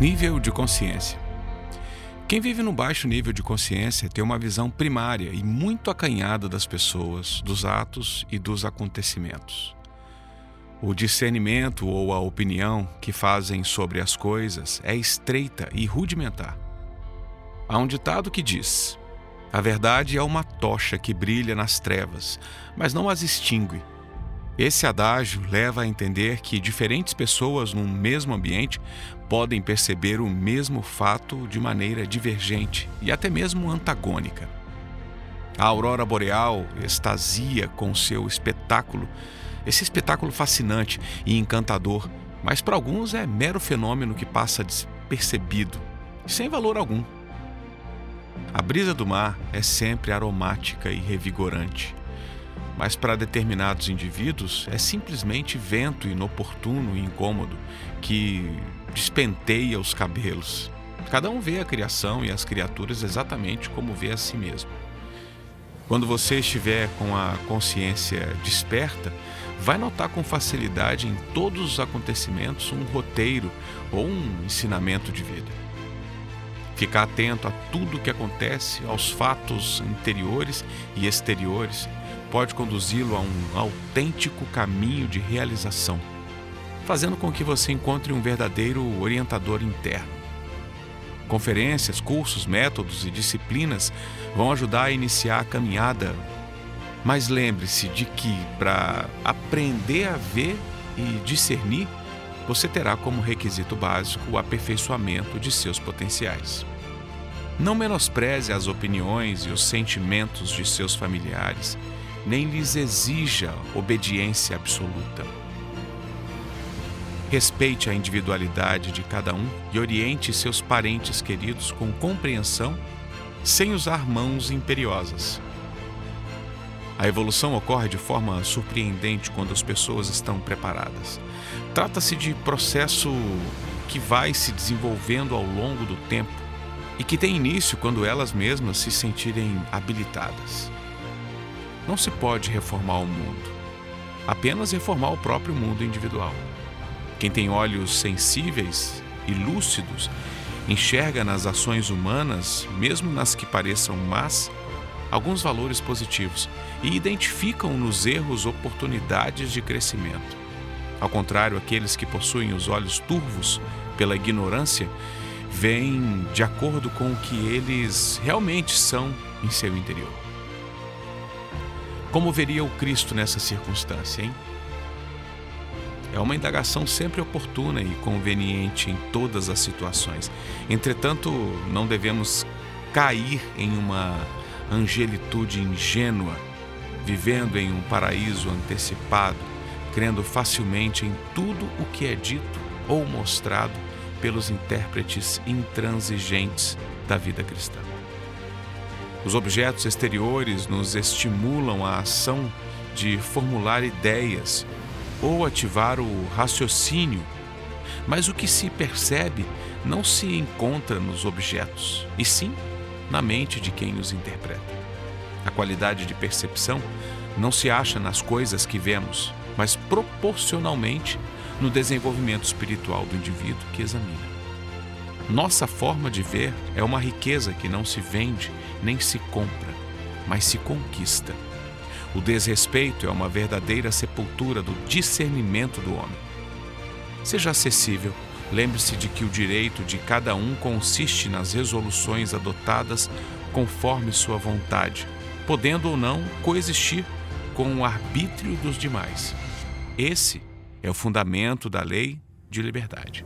Nível de consciência. Quem vive no baixo nível de consciência tem uma visão primária e muito acanhada das pessoas, dos atos e dos acontecimentos. O discernimento ou a opinião que fazem sobre as coisas é estreita e rudimentar. Há um ditado que diz: A verdade é uma tocha que brilha nas trevas, mas não as extingue. Esse adágio leva a entender que diferentes pessoas num mesmo ambiente podem perceber o mesmo fato de maneira divergente e até mesmo antagônica. A aurora boreal extasia com seu espetáculo, esse espetáculo fascinante e encantador, mas para alguns é mero fenômeno que passa despercebido, sem valor algum. A brisa do mar é sempre aromática e revigorante mas para determinados indivíduos é simplesmente vento inoportuno e incômodo que despenteia os cabelos. Cada um vê a criação e as criaturas exatamente como vê a si mesmo. Quando você estiver com a consciência desperta, vai notar com facilidade em todos os acontecimentos um roteiro ou um ensinamento de vida. Ficar atento a tudo o que acontece, aos fatos interiores e exteriores, pode conduzi-lo a um autêntico caminho de realização, fazendo com que você encontre um verdadeiro orientador interno. Conferências, cursos, métodos e disciplinas vão ajudar a iniciar a caminhada, mas lembre-se de que para aprender a ver e discernir, você terá como requisito básico o aperfeiçoamento de seus potenciais. Não menospreze as opiniões e os sentimentos de seus familiares nem lhes exija obediência absoluta. Respeite a individualidade de cada um e oriente seus parentes queridos com compreensão, sem usar mãos imperiosas. A evolução ocorre de forma surpreendente quando as pessoas estão preparadas. Trata-se de processo que vai se desenvolvendo ao longo do tempo e que tem início quando elas mesmas se sentirem habilitadas. Não se pode reformar o mundo, apenas reformar o próprio mundo individual. Quem tem olhos sensíveis e lúcidos enxerga nas ações humanas, mesmo nas que pareçam más, alguns valores positivos e identificam nos erros oportunidades de crescimento. Ao contrário, aqueles que possuem os olhos turvos pela ignorância veem de acordo com o que eles realmente são em seu interior. Como veria o Cristo nessa circunstância, hein? É uma indagação sempre oportuna e conveniente em todas as situações. Entretanto, não devemos cair em uma angelitude ingênua, vivendo em um paraíso antecipado, crendo facilmente em tudo o que é dito ou mostrado pelos intérpretes intransigentes da vida cristã. Os objetos exteriores nos estimulam a ação de formular ideias ou ativar o raciocínio, mas o que se percebe não se encontra nos objetos, e sim na mente de quem os interpreta. A qualidade de percepção não se acha nas coisas que vemos, mas proporcionalmente no desenvolvimento espiritual do indivíduo que examina. Nossa forma de ver é uma riqueza que não se vende nem se compra, mas se conquista. O desrespeito é uma verdadeira sepultura do discernimento do homem. Seja acessível, lembre-se de que o direito de cada um consiste nas resoluções adotadas conforme sua vontade, podendo ou não coexistir com o arbítrio dos demais. Esse é o fundamento da lei de liberdade.